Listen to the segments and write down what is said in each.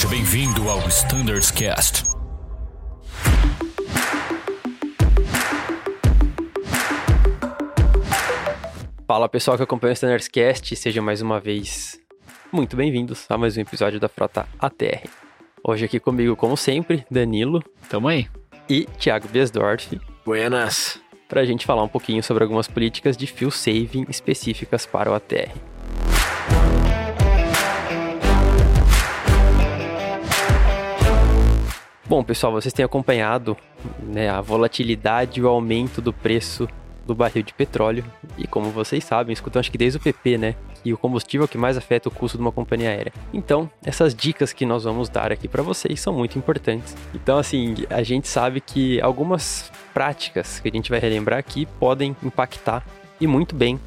Seja bem-vindo ao Standards Cast. Fala pessoal que acompanha o Standards Cast, sejam mais uma vez muito bem-vindos a mais um episódio da Frota ATR. Hoje aqui comigo, como sempre, Danilo. Tamo aí. E Thiago Biesdorf. Buenas. Para a gente falar um pouquinho sobre algumas políticas de fuel saving específicas para o ATR. Bom, pessoal, vocês têm acompanhado né, a volatilidade e o aumento do preço do barril de petróleo. E como vocês sabem, escutam acho que desde o PP, né? Que o combustível é o que mais afeta o custo de uma companhia aérea. Então, essas dicas que nós vamos dar aqui para vocês são muito importantes. Então, assim, a gente sabe que algumas práticas que a gente vai relembrar aqui podem impactar e muito bem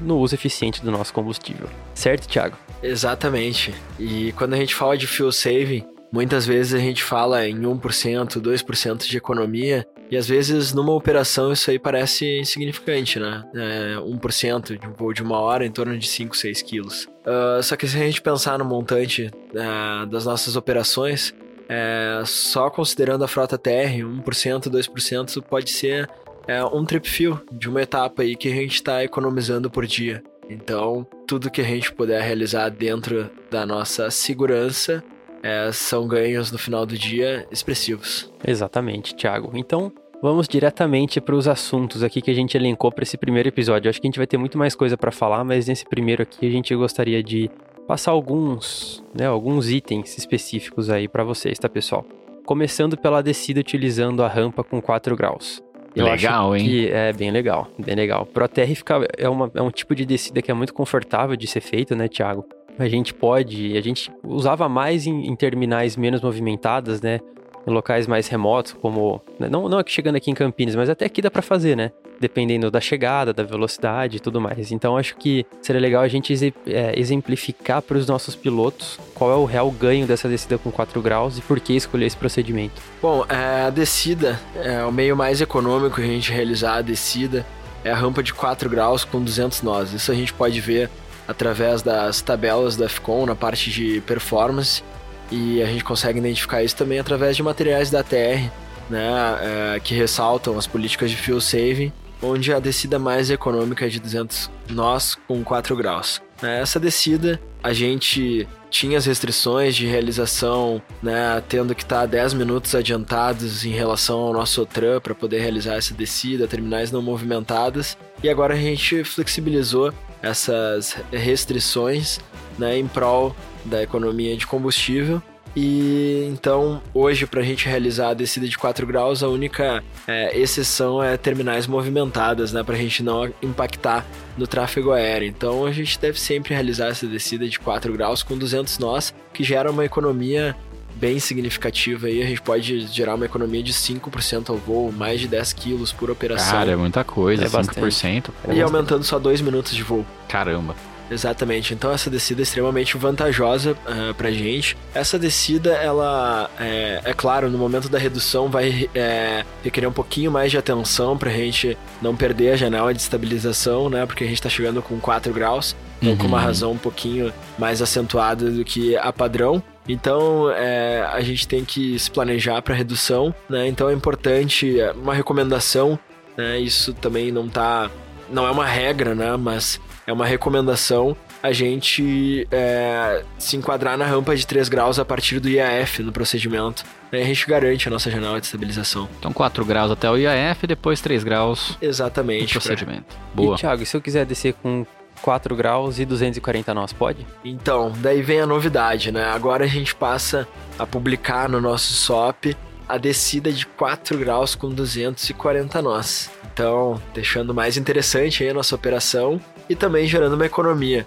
no uso eficiente do nosso combustível. Certo, Thiago? Exatamente. E quando a gente fala de fuel saving, Muitas vezes a gente fala em 1%, 2% de economia, e às vezes numa operação isso aí parece insignificante, né? É 1% de um de uma hora em torno de 5, 6 quilos. Uh, só que se a gente pensar no montante uh, das nossas operações, é, só considerando a frota TR, 1%, 2% pode ser é, um trip fill de uma etapa aí que a gente está economizando por dia. Então, tudo que a gente puder realizar dentro da nossa segurança é, são ganhos no final do dia expressivos. Exatamente, Thiago. Então, vamos diretamente para os assuntos aqui que a gente elencou para esse primeiro episódio. Eu acho que a gente vai ter muito mais coisa para falar, mas nesse primeiro aqui a gente gostaria de passar alguns, né, alguns itens específicos aí para vocês, tá, pessoal? Começando pela descida utilizando a rampa com 4 graus. Eu legal, acho hein? É bem legal, bem legal. Pro ATR fica, é, uma, é um tipo de descida que é muito confortável de ser feito, né, Thiago? A gente pode, a gente usava mais em, em terminais menos movimentadas, né? Em locais mais remotos, como. Né, não, não é que chegando aqui em Campinas, mas até aqui dá para fazer, né? Dependendo da chegada, da velocidade e tudo mais. Então acho que seria legal a gente é, exemplificar para os nossos pilotos qual é o real ganho dessa descida com 4 graus e por que escolher esse procedimento. Bom, é, a descida é o meio mais econômico a gente realizar a descida. É a rampa de 4 graus com 200 nós. Isso a gente pode ver através das tabelas da FCON na parte de performance e a gente consegue identificar isso também através de materiais da TR, né, é, que ressaltam as políticas de fuel saving, onde a descida mais econômica é de 200 nós com 4 graus. Essa descida a gente tinha as restrições de realização, né, tendo que estar 10 minutos adiantados em relação ao nosso OTRAN para poder realizar essa descida, terminais não movimentadas, e agora a gente flexibilizou essas restrições né, em prol da economia de combustível. E então, hoje, para a gente realizar a descida de 4 graus, a única é, exceção é terminais movimentadas, né, para a gente não impactar no tráfego aéreo. Então, a gente deve sempre realizar essa descida de 4 graus com 200 nós, que gera uma economia bem significativa aí. A gente pode gerar uma economia de 5% ao voo, mais de 10 quilos por operação. Cara, é muita coisa, É 5%. bastante. E aumentando só 2 minutos de voo. Caramba. Exatamente, então essa descida é extremamente vantajosa uh, pra gente. Essa descida, ela, é, é claro, no momento da redução vai é, requerer um pouquinho mais de atenção pra gente não perder a janela de estabilização, né? Porque a gente tá chegando com 4 graus, então Uhum. com uma razão um pouquinho mais acentuada do que a padrão. Então é, a gente tem que se planejar para redução, né? Então é importante é, uma recomendação, né? Isso também não tá, não é uma regra, né? Mas é uma recomendação a gente é, se enquadrar na rampa de 3 graus a partir do IAF no procedimento. Aí a gente garante a nossa janela de estabilização. Então 4 graus até o IAF, depois 3 graus no Exatamente. pra- procedimento. Boa. E, Thiago, e se eu quiser descer com 4 graus e 240 nós, pode? Então, daí vem a novidade, né? Agora a gente passa a publicar no nosso SOP a descida de 4 graus com 240 nós. Então, deixando mais interessante aí a nossa operação e também gerando uma economia.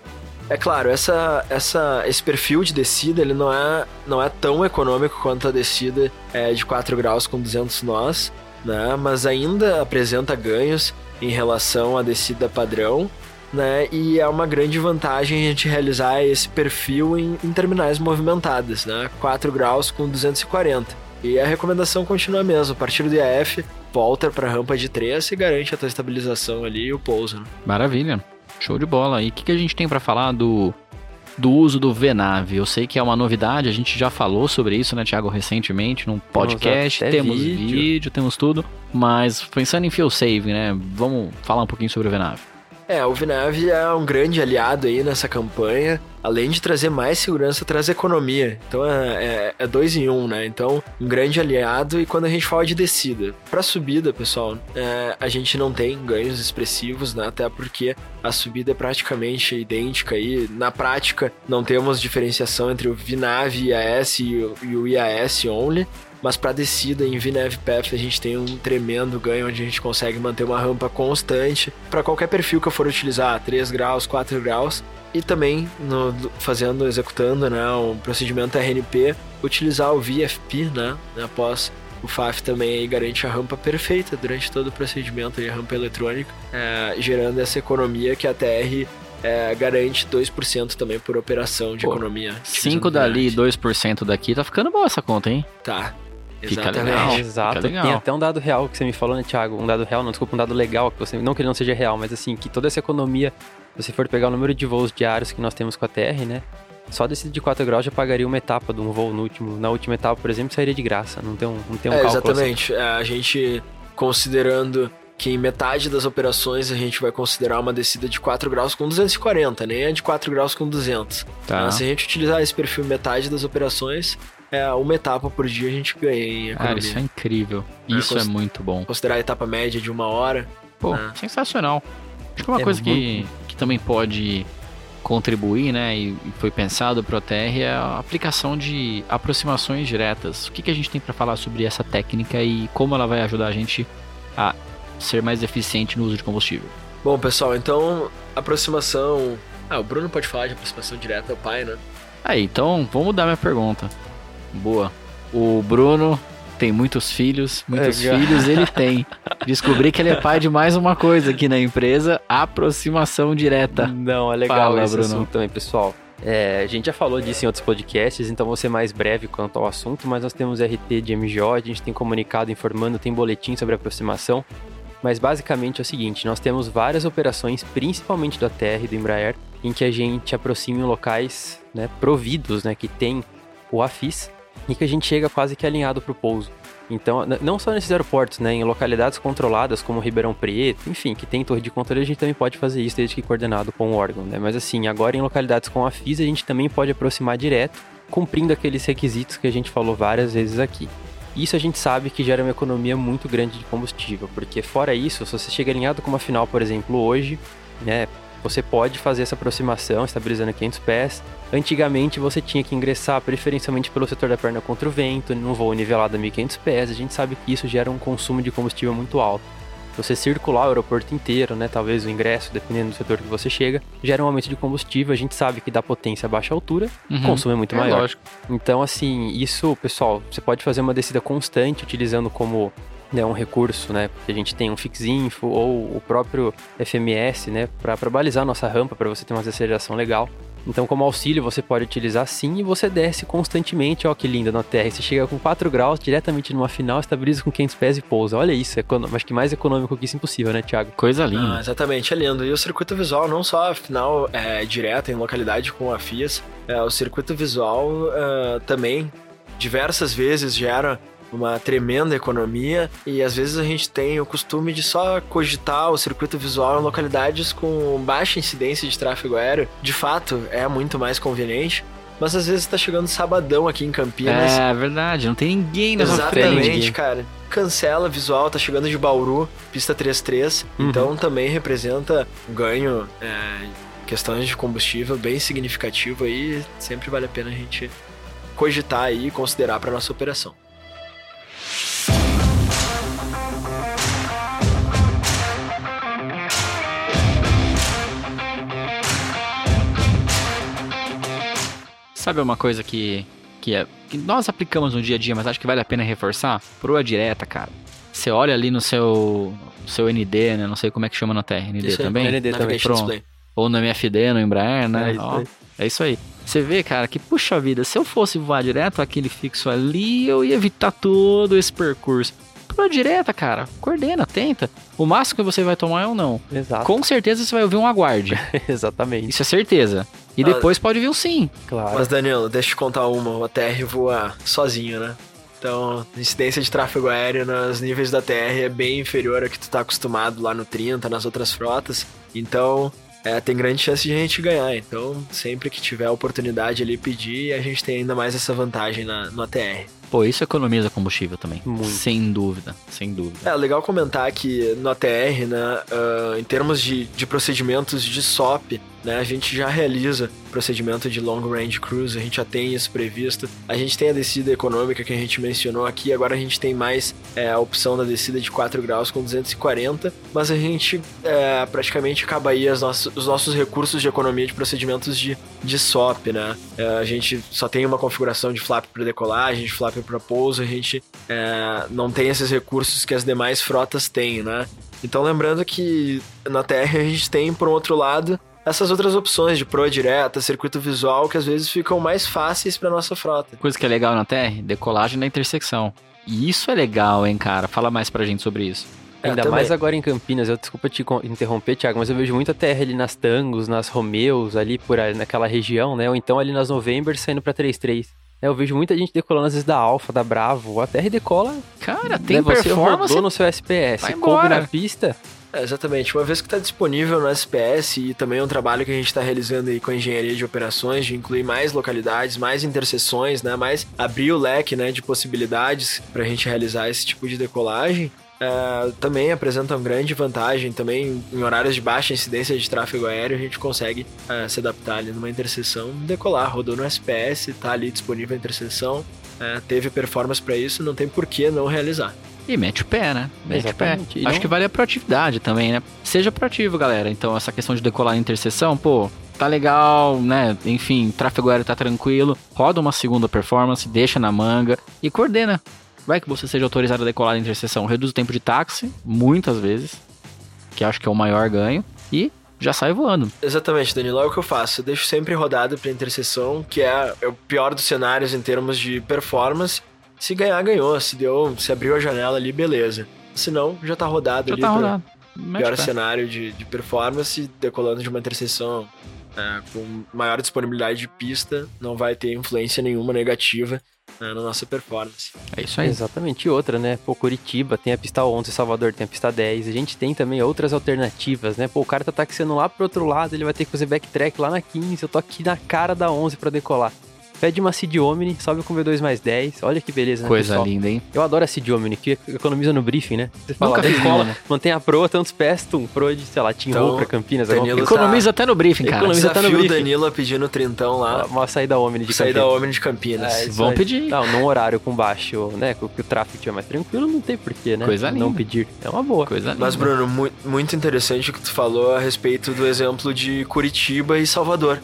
É claro, essa, essa, esse perfil de descida ele não é, não é tão econômico quanto a descida é, de 4 graus com 200 nós, né? mas ainda apresenta ganhos em relação à descida padrão né? E é uma grande vantagem a gente realizar esse perfil em, em terminais movimentadas, né? 4 graus com 240. E a recomendação continua a mesma. A partir do IAF, volta para a rampa de 3 e garante a tua estabilização ali e o pouso. Né? Maravilha. Show de bola. E o que, que a gente tem pra falar do do uso do VNAV. Eu sei que é uma novidade, a gente já falou sobre isso, né, Thiago, recentemente, num podcast, temos vídeo. vídeo. temos tudo, mas pensando em fuel saving, né, vamos falar um pouquinho sobre o VNAV. É, o Vinave é um grande aliado aí nessa campanha. Além de trazer mais segurança, traz economia. Então é, é, é dois em um, né? Então, um grande aliado. E quando a gente fala de descida, para subida, pessoal, é, a gente não tem ganhos expressivos, né? Até porque a subida é praticamente idêntica aí. Na prática, não temos diferenciação entre o Vinave IAS e o, e o IAS only. Mas para descida em VNAV Path a gente tem um tremendo ganho onde a gente consegue manter uma rampa constante para qualquer perfil que eu for utilizar, 3 graus, 4 graus. E também no, fazendo, executando né, um procedimento RNP, utilizar o VFP né, após o FAF também garante a rampa perfeita durante todo o procedimento, a rampa eletrônica, é, gerando essa economia que a TR é, garante 2% também por operação de Pô, economia. 5 dali e 2% daqui, tá ficando boa essa conta, hein? Tá. Fica Exatamente. legal. Exato. fica legal. Tem até um dado real que você me falou, né, Thiago? Um dado real, não, desculpa, um dado legal, que você, não que ele não seja real, mas assim, que toda essa economia, se você for pegar o número de voos diários que nós temos com a TR, né? Só descida de 4 graus já pagaria uma etapa de um voo no último. Na última etapa, por exemplo, sairia de graça. Não tem um, não tem um É, cálculo assim. exatamente. É, a gente considerando que em metade das operações a gente vai considerar uma descida de 4 graus com 240, nem é de 4 graus com 200. Tá. Mas se a gente utilizar esse perfil metade das operações, é uma etapa por dia a gente ganha em economia. Cara, isso é incrível. Isso é cons- muito bom. Considerar a etapa média de uma hora. Pô, Ah. sensacional. Acho que uma É coisa que, que também pode contribuir, né, e foi pensado pro TR é a aplicação de aproximações diretas. O que, que a gente tem para falar sobre essa técnica e como ela vai ajudar a gente a ser mais eficiente no uso de combustível? Bom, pessoal, então, aproximação. Ah, o Bruno pode falar de aproximação direta, é o pai, né? Aí, então, vou mudar minha pergunta. Boa. O Bruno tem muitos filhos, muitos Legal. filhos ele tem. Descobri que ele é pai de mais uma coisa aqui na empresa, aproximação direta. Não, é legal Fala, esse Bruno. assunto também, pessoal. É, a gente já falou disso em outros podcasts, então vou ser mais breve quanto ao assunto, mas nós temos RT de MGO, a gente tem comunicado informando, tem boletim sobre aproximação. Mas basicamente é o seguinte, nós temos várias operações, principalmente da TR e do Embraer, em que a gente aproxima em locais né, providos, né, que tem o AFIS, e que a gente chega quase que alinhado para o pouso. Então, não só nesses aeroportos, né, em localidades controladas como Ribeirão Preto, enfim, que tem torre de controle, a gente também pode fazer isso desde que coordenado com o órgão, né? Mas assim, agora em localidades com a FIS, a gente também pode aproximar direto, cumprindo aqueles requisitos que a gente falou várias vezes aqui. Isso a gente sabe que gera uma economia muito grande de combustível, porque fora isso, se você chega alinhado com uma final, por exemplo, hoje, né, você pode fazer essa aproximação, estabilizando 500 pés. Antigamente você tinha que ingressar preferencialmente pelo setor da perna contra o vento, num voo nivelado a 1500 pés. A gente sabe que isso gera um consumo de combustível muito alto. Você circular o aeroporto inteiro, né, talvez o ingresso, dependendo do setor que você chega, gera um aumento de combustível. A gente sabe que da potência a baixa altura, o Uhum. consumo é muito É maior. lógico. Então, assim, isso, pessoal, você pode fazer uma descida constante utilizando como né, um recurso, né? Porque a gente tem um Fixinfo ou o próprio FMS, né? Para balizar a nossa rampa, para você ter uma desaceleração legal. Então, como auxílio, você pode utilizar sim e você desce constantemente. Ó, que lindo na Terra. Você chega com 4 graus diretamente numa final, estabiliza com 500 pés e pousa. Olha isso, é econo- acho que mais econômico que isso impossível, né, Thiago? Coisa Ah, linda. exatamente, é lindo. E o circuito visual, não só a final é, direta em localidade com a FIAS, é, o circuito visual é, também diversas vezes gera uma tremenda economia e às vezes a gente tem o costume de só cogitar o circuito visual em localidades com baixa incidência de tráfego aéreo. De fato, é muito mais conveniente, mas às vezes tá chegando sabadão aqui em Campinas. É verdade, não tem ninguém na frente. Exatamente, cara. Cancela visual, tá chegando de Bauru, pista 33. Uhum. Então também representa um ganho, é, questões de combustível bem significativo aí. Sempre vale a pena a gente cogitar aí e considerar para nossa operação. Sabe uma coisa que, que, é, que nós aplicamos no dia a dia, mas acho que vale a pena reforçar? Proa direta, cara. Você olha ali no seu, seu ND, né? Não sei como é que chama na Terra. ND Isso também? ND também, pronto. Display. Ou no MFD, no Embraer, né? É isso Ó, é isso aí. Você vê, cara, que puxa vida, se eu fosse voar direto aquele fixo ali, eu ia evitar todo esse percurso. Proa direta, cara. Coordena, tenta. O máximo que você vai tomar é um não. Exato. Com certeza você vai ouvir um aguarde. Exatamente. Isso é certeza. E depois pode vir um sim. Claro. Mas, Danilo, deixa eu te contar uma. O ATR voa sozinho, né? Então, a incidência de tráfego aéreo nos níveis da TR é bem inferior ao que tu tá acostumado lá no 30, nas outras frotas. Então, é, tem grande chance de a gente ganhar. Então, sempre que tiver a oportunidade ali pedir, a gente tem ainda mais essa vantagem na, no ATR. Pô, isso economiza combustível também. Muito. Sem dúvida, sem dúvida. É legal comentar que no ATR, né, ah, em termos de, de procedimentos de SOP, né, a gente já realiza procedimento de long range cruise, a gente já tem isso previsto. A gente tem a descida econômica que a gente mencionou aqui, agora a gente tem mais é, a opção da descida de 4 graus com 240, mas a gente é, praticamente acaba aí as nossas, os nossos recursos de economia de procedimentos de, de SOP, né? É, a gente só tem uma configuração de flap para decolagem, de flap para pouso, a gente é, não tem esses recursos que as demais frotas têm, né? Então lembrando que na TR a gente tem, por um outro lado, essas outras opções de proa direta, circuito visual, que às vezes ficam mais fáceis para nossa frota. Coisa que é legal na TR, decolagem na intersecção. E isso é legal, hein, cara? Fala mais pra gente sobre isso. É, Ainda também. mais agora em Campinas, eu desculpa te interromper, Thiago, mas eu vejo muita terra ali nas Tangos, nas Romeos, ali por aí, naquela região, né? Ou então ali nas November saindo pra 3-3. É, eu vejo muita gente decolando às vezes da Alfa, da Bravo, a TR decola. Cara, tem né, você performance. rodou no seu SPS, vai coube na pista. É, exatamente. Uma vez que está disponível no SPS e também é um trabalho que a gente está realizando aí com a engenharia de operações, de incluir mais localidades, mais interseções, né? Mais abrir o leque né, de possibilidades para a gente realizar esse tipo de decolagem. É, também apresenta uma grande vantagem. Também em horários de baixa incidência de tráfego aéreo, a gente consegue é, se adaptar ali numa interseção, decolar. Rodou no SPS, tá ali disponível a interseção, é, teve performance para isso, não tem por que não realizar. E mete o pé, né? Mete o pé. Exatamente. Acho não- que vale a proatividade também, né? Seja proativo, galera. Então, essa questão de decolar em interseção, pô, tá legal, né? Enfim, tráfego aéreo tá tranquilo. Roda uma segunda performance, deixa na manga e coordena. Vai que você seja autorizado a decolar em interseção. Reduz o tempo de táxi, muitas vezes, que acho que é o maior ganho. E já sai voando. Exatamente, Danilo, é o que eu faço. Eu deixo sempre rodado pra interseção, que é, é o pior dos cenários em termos de performance. Se ganhar, ganhou. Se deu, se abriu a janela ali, beleza. Se não, já tá rodado Já ali tá rodado. Pior pé. cenário de, de performance, decolando de uma interseção é, com maior disponibilidade de pista, não vai ter influência nenhuma negativa né, na nossa performance. É isso aí. Exatamente, e outra, né? Pô, Curitiba tem a pista 11, Salvador tem a pista 10. A gente tem também outras alternativas, né? Pô, o cara tá taxiando lá pro outro lado, ele vai ter que fazer backtrack lá na 15. Eu tô aqui na cara da 11 pra decolar. Pede uma Cid Omni, sobe com V2 mais 10. Olha que beleza, né, Coisa pessoal? linda, hein? Eu adoro a Cid Omni, que economiza no briefing, né? Você fala, Nunca uma, né? mantém a proa, tantos pés, tum, proa de, sei lá, Team Então, pra Campinas. Danilo tá- Economiza até no briefing, cara. Economiza até no briefing. Danilo a pedir no trintão lá, Uma saída Omni de sair da Campinas. Omni de Campinas. É, Vão pedir. Não, num horário com baixo, né? Que que o tráfego estiver mais tranquilo, não tem porquê, né? Coisa Não linda. pedir. É uma boa. Coisa linda. Mas, Bruno, mu- muito interessante o que tu falou a respeito do exemplo de Curitiba e Salvador.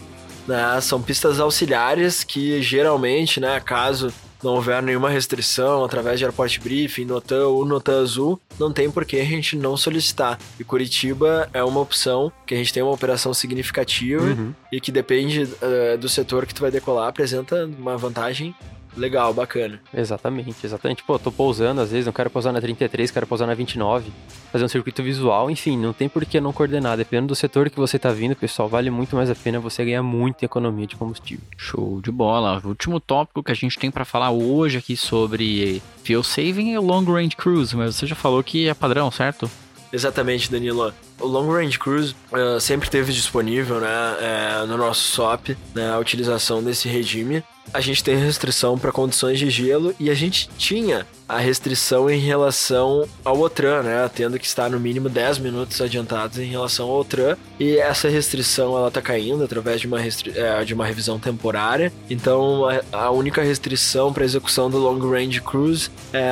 Né? São pistas auxiliares que geralmente, né, caso não houver nenhuma restrição através de Airport Briefing, Notan ou Notan Azul, não tem por que a gente não solicitar. E Curitiba é uma opção que a gente tem uma operação significativa Uhum. e que depende eh, do setor que tu vai decolar, apresenta uma vantagem legal, bacana. Exatamente, exatamente. Pô, tô pousando, às vezes, não quero pousar na 33, quero pousar na 29, fazer um circuito visual, enfim, não tem por que não coordenar. Dependendo do setor que você tá vindo, pessoal, vale muito mais a pena você ganhar muita economia de combustível. Show de bola. O último tópico que a gente tem pra falar hoje aqui sobre fuel saving é o long range cruise, mas você já falou que é padrão, certo? Exatamente, Danilo. O Long Range Cruise eh, sempre teve disponível né, eh, no nosso SOP né, a utilização desse regime. A gente tem restrição para condições de gelo e a gente tinha a restrição em relação ao OTRAN, né, tendo que estar no mínimo 10 minutos adiantados em relação ao OTRAN. E essa restrição ela está caindo através de uma, eh, de uma revisão temporária. Então a, a única restrição para execução do Long Range Cruise é,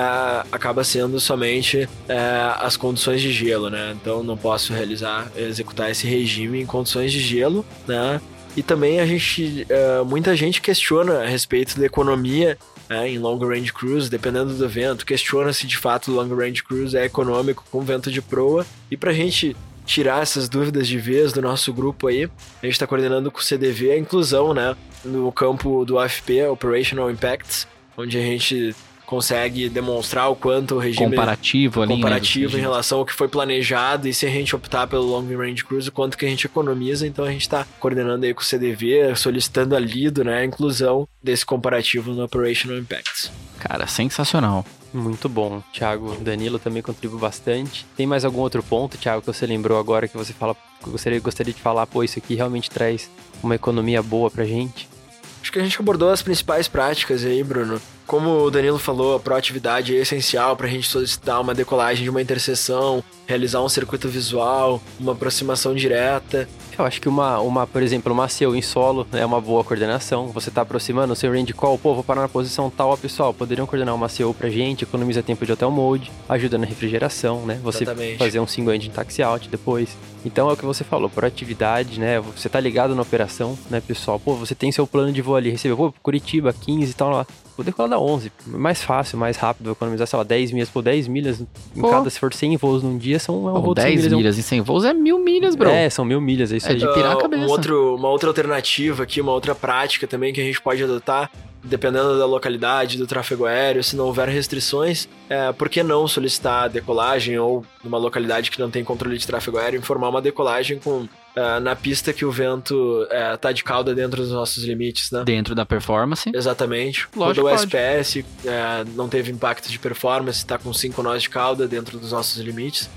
acaba sendo somente é, as condições de gelo, né? Então não posso realizar, executar esse regime em condições de gelo, né? E também a gente, é, muita gente questiona a respeito da economia né, em long range cruise, dependendo do vento, questiona se de fato o long range cruise é econômico com vento de proa. E pra gente tirar essas dúvidas de vez do nosso grupo aí, a gente está coordenando com o CDV a inclusão, né, no campo do AFP, Operational Impacts, onde a gente consegue demonstrar o quanto o regime comparativo ali, comparativo né, em relação ao que foi planejado e se a gente optar pelo long range cruise, o quanto que a gente economiza. Então a gente está coordenando aí com o CDV, solicitando a Lido, né, a inclusão desse comparativo no Operational Impacts. Cara, sensacional. Muito bom. Thiago, Danilo também contribuiu bastante. Tem mais algum outro ponto, Thiago, que você lembrou agora que você fala, gostaria, gostaria de falar, pô, isso aqui realmente traz uma economia boa pra gente? Acho que a gente abordou as principais práticas aí, Bruno. Como o Danilo falou, a proatividade é essencial para a gente solicitar uma decolagem de uma interseção, realizar um circuito visual, uma aproximação direta. Eu acho que uma, uma por exemplo, uma SEO em solo é uma boa coordenação. Você está aproximando o seu range call, pô, vou parar na posição tal, ó, pessoal, poderiam coordenar uma SEO pra gente, economiza tempo de hotel mode, ajuda na refrigeração, né? Você Exatamente. fazer um single engine taxi out depois. Então é o que você falou, proatividade, né? Você tá ligado na operação, né, pessoal? Pô, você tem seu plano de voo ali, recebeu, pô, Curitiba, 15 e tal lá. Vou decolar da 11. Mais fácil, mais rápido, economizar, sei lá, 10 milhas. Pô, 10 milhas em Pô. cada, se for 100 voos num dia, são é um voo 10 milhas. milhas em 100 voos é mil milhas, bro. É, são mil milhas, é isso é aí. de pirar a cabeça. Um outro, uma outra alternativa aqui, uma outra prática também que a gente pode adotar dependendo da localidade, do tráfego aéreo, se não houver restrições, é, por que não solicitar decolagem ou numa localidade que não tem controle de tráfego aéreo, informar uma decolagem com é, na pista que o vento é, tá de cauda dentro dos nossos limites, né? Dentro da performance. Exatamente. Lógico, Quando o SPS é, não teve impacto de performance, está com 5 nós de cauda dentro dos nossos limites.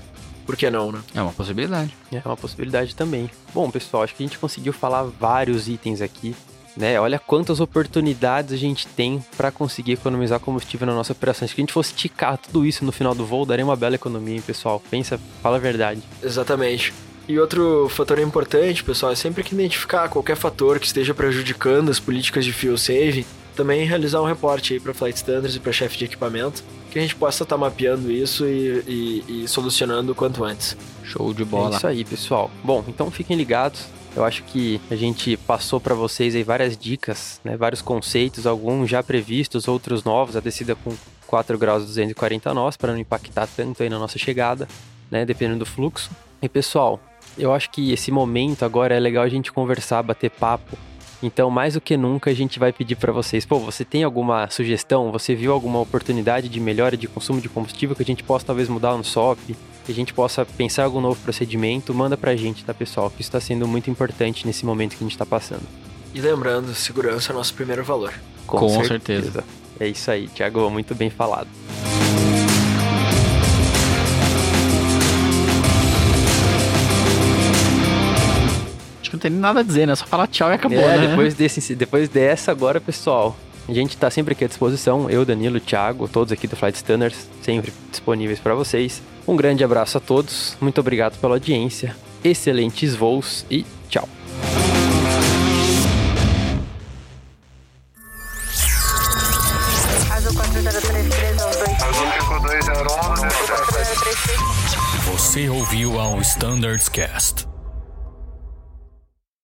Por que não, né? É uma possibilidade. É uma possibilidade também. Bom, pessoal, acho que a gente conseguiu falar vários itens aqui né? Olha quantas oportunidades a gente tem para conseguir economizar combustível na nossa operação. Se a gente fosse esticar tudo isso no final do voo, daria uma bela economia, hein, pessoal? Pensa, fala a verdade. Exatamente. E outro fator importante, pessoal, é sempre que identificar qualquer fator que esteja prejudicando as políticas de fuel saving, também realizar um reporte aí para Flight Standards e para chefe de equipamento, que a gente possa estar tá mapeando isso e, e, e solucionando o quanto antes. Show de bola. É isso aí, pessoal. Bom, então fiquem ligados. Eu acho que a gente passou para vocês aí várias dicas, né, vários conceitos, alguns já previstos, outros novos, a descida com 4 graus 240 nós, para não impactar tanto aí na nossa chegada, né, dependendo do fluxo. E pessoal, eu acho que esse momento agora é legal a gente conversar, bater papo. Então, mais do que nunca, a gente vai pedir para vocês, pô, você tem alguma sugestão? Você viu alguma oportunidade de melhora de consumo de combustível que a gente possa talvez mudar no SOP? que a gente possa pensar algum novo procedimento, manda pra gente, tá, pessoal? Que isso está sendo muito importante nesse momento que a gente está passando. E lembrando, segurança é o nosso primeiro valor. Com, Com certeza. certeza. É isso aí, Thiago, muito bem falado. Não tem nada a dizer, né? Só falar tchau e acabou, é, né? Depois, desse, depois dessa agora, pessoal, a gente está sempre aqui à disposição. Eu, Danilo, Thiago, todos aqui do Flight Standards, sempre disponíveis para vocês. Um grande abraço a todos, muito obrigado pela audiência, excelentes voos e tchau. Você ouviu ao Standards Cast.